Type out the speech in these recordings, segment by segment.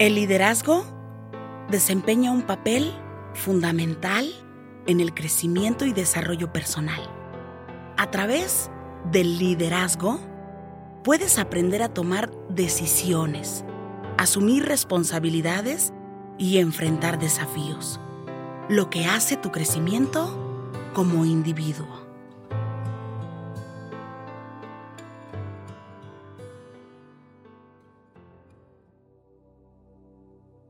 El liderazgo desempeña un papel fundamental en el crecimiento y desarrollo personal. A través del liderazgo, puedes aprender a tomar decisiones, asumir responsabilidades y enfrentar desafíos, lo que hace tu crecimiento como individuo.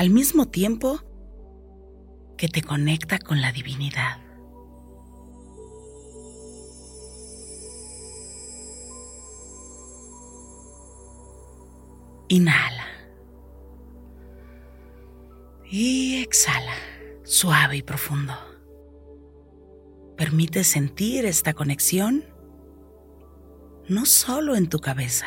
al mismo tiempo que te conecta con la divinidad. Inhala. Y exhala, suave y profundo. Permite sentir esta conexión no solo en tu cabeza,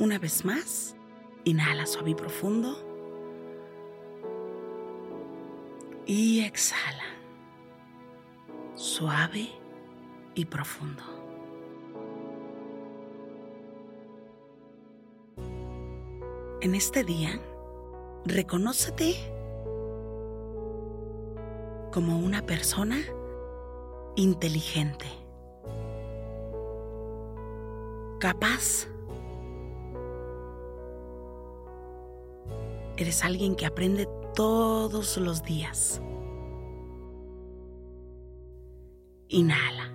Una vez más, inhala suave y profundo. Y exhala. Suave y profundo. En este día, reconócete como una persona inteligente, capaz Eres alguien que aprende todos los días. Inhala.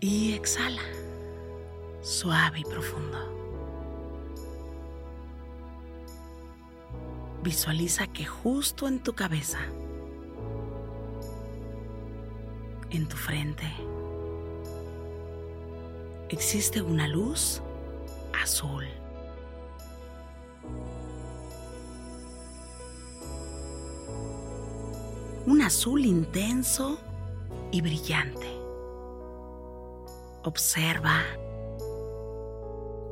Y exhala. Suave y profundo. Visualiza que justo en tu cabeza, en tu frente, existe una luz azul. Un azul intenso y brillante. Observa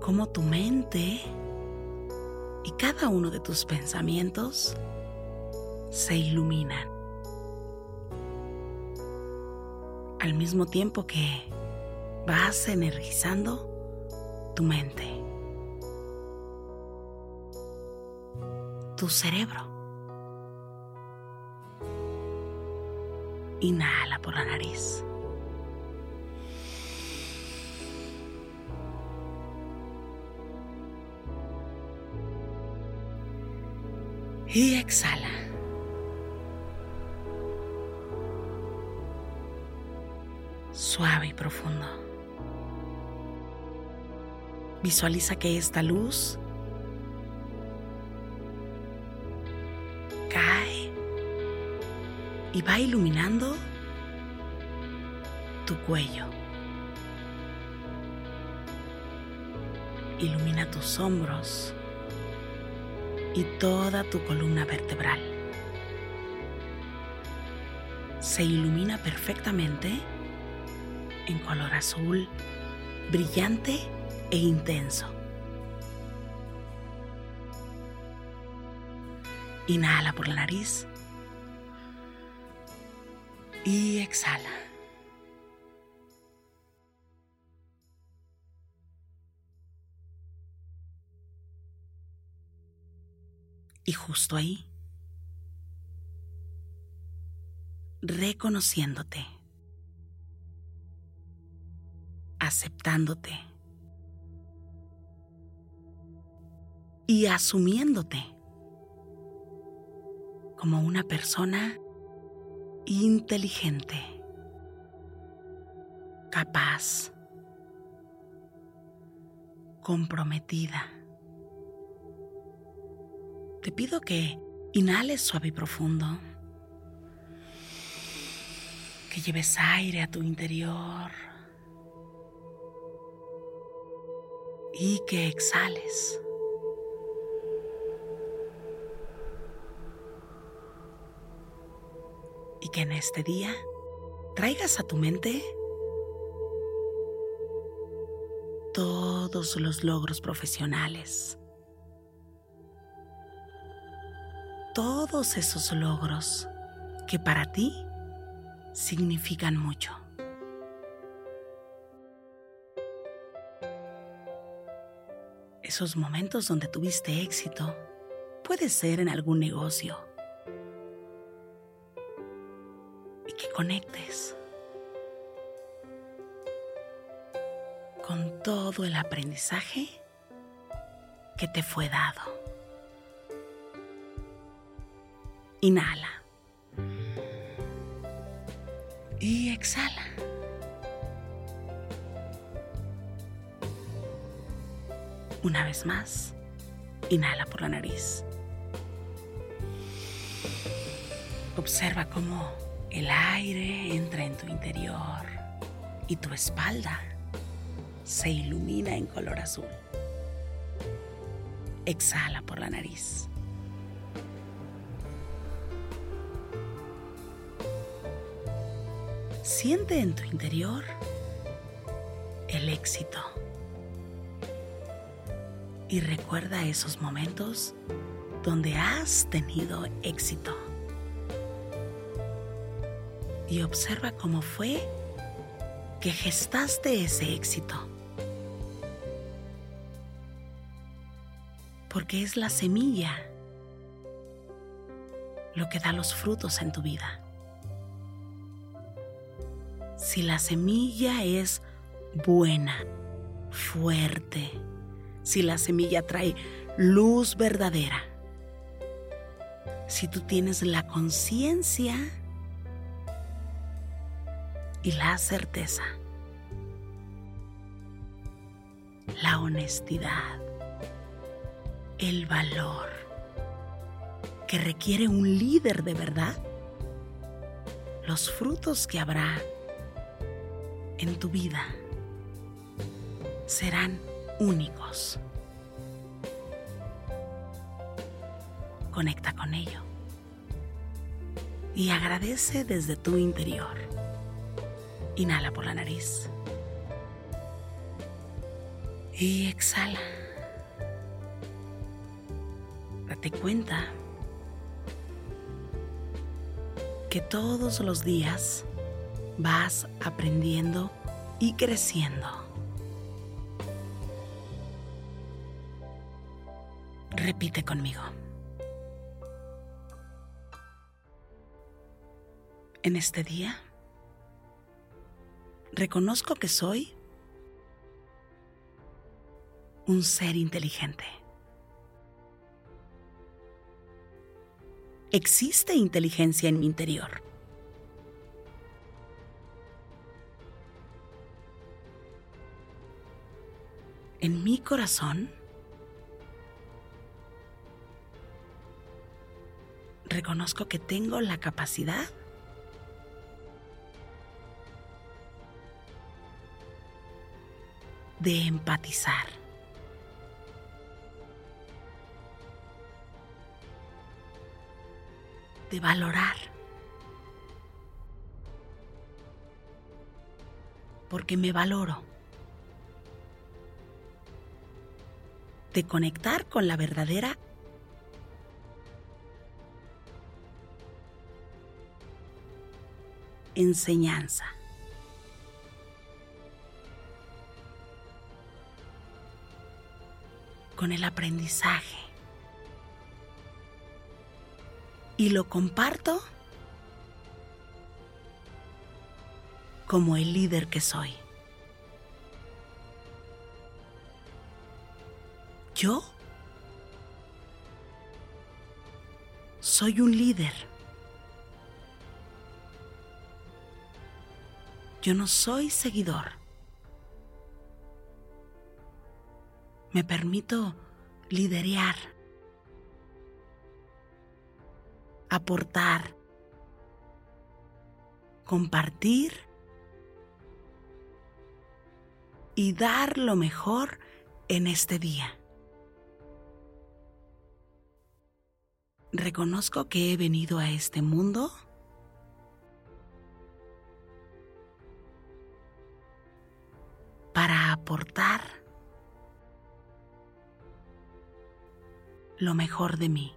cómo tu mente y cada uno de tus pensamientos se iluminan. Al mismo tiempo que vas energizando tu mente, tu cerebro. Inhala por la nariz. Y exhala. Suave y profundo. Visualiza que esta luz y va iluminando tu cuello. Ilumina tus hombros y toda tu columna vertebral. Se ilumina perfectamente en color azul, brillante e intenso. Inhala por la nariz y exhala. Y justo ahí, reconociéndote, aceptándote y asumiéndote como una persona inteligente, capaz, comprometida te pido que inhales suave y profundo, que lleves aire a tu interior y que exhales. Y que en este día traigas a tu mente todos los logros profesionales todos esos logros que para ti significan mucho. Esos momentos donde tuviste éxito puede ser en algún negocio y que conectes con todo el aprendizaje que te fue dado. Inhala. Y exhala. Una vez más, inhala por la nariz. Observa cómo el aire entra en tu interior y tu espalda se ilumina en color azul. Exhala por la nariz. Siente en tu interior el éxito. Y recuerda esos momentos donde has tenido éxito. Y observa cómo fue que gestaste ese éxito. Porque es la semilla lo que da los frutos en tu vida si la semilla es buena, fuerte, si la semilla trae luz verdadera, si tú tienes la conciencia y la certeza, la honestidad, el valor que requiere un líder de verdad, los frutos que habrá en tu vida serán únicos. Conecta con ello y agradece desde tu interior. Inhala por la nariz y exhala. Date cuenta que todos los días vas aprendiendo y creciendo. Repite conmigo. En este día, reconozco que soy un ser inteligente. Existe inteligencia en mi interior. En mi corazón reconozco que tengo la capacidad de empatizar. De valorar. Porque me valoro. De conectar con la verdadera enseñanza. Con el aprendizaje. Y lo comparto como el líder que soy. Yo soy un líder. Yo no soy seguidor. Me permito liderear, aportar, compartir y dar lo mejor en este día. Reconozco que he venido a este mundo para aportar lo mejor de mí.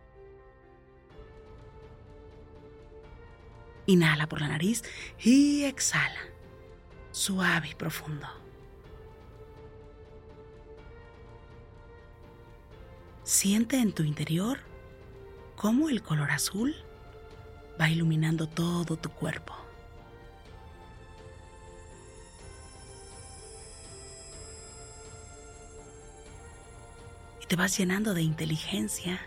Inhala por la nariz y exhala, suave y profundo. Siente en tu interior cómo el color azul va iluminando todo tu cuerpo. Te vas llenando de inteligencia.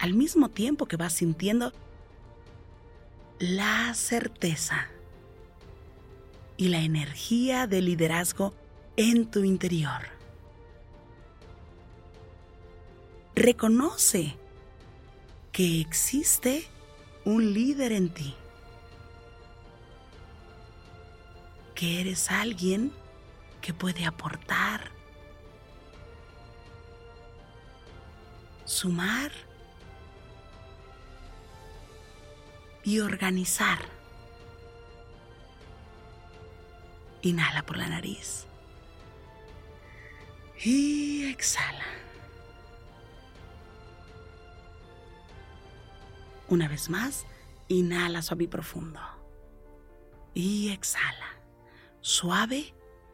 Al mismo tiempo que vas sintiendo la certeza y la energía de liderazgo en tu interior. Reconoce que existe un líder en ti, que eres alguien que puede aportar, sumar y organizar. Inhala por la nariz y exhala. Una vez más, inhala suave y profundo. Y exhala, suave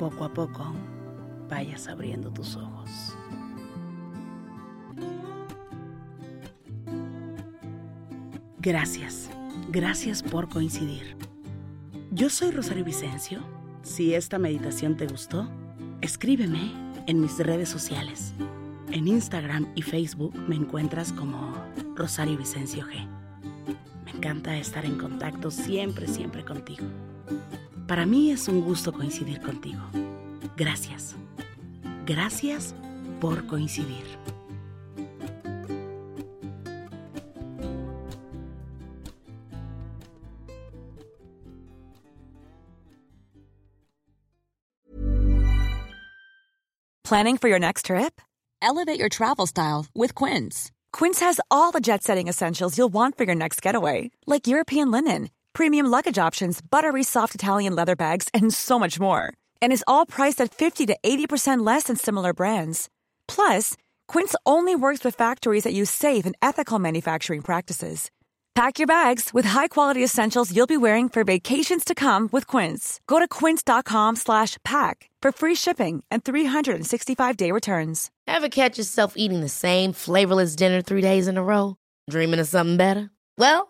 Poco a poco vayas abriendo tus ojos. Gracias, gracias por coincidir. Yo soy Rosario Vicencio. Si esta meditación te gustó, escríbeme en mis redes sociales. En Instagram y Facebook me encuentras como Rosario Vicencio G. Me encanta estar en contacto siempre, siempre contigo. Para mí es un gusto coincidir contigo. Gracias. Gracias por coincidir. Planning for your next trip? Elevate your travel style with Quince. Quince has all the jet setting essentials you'll want for your next getaway, like European linen, premium luggage options, buttery soft Italian leather bags, and so much more. And is all priced at 50 to 80% less than similar brands. Plus, Quince only works with factories that use safe and ethical manufacturing practices. Pack your bags with high-quality essentials you'll be wearing for vacations to come with Quince. Go to quince.com/pack for free shipping and 365-day returns. Ever catch yourself eating the same flavorless dinner 3 days in a row, dreaming of something better? Well,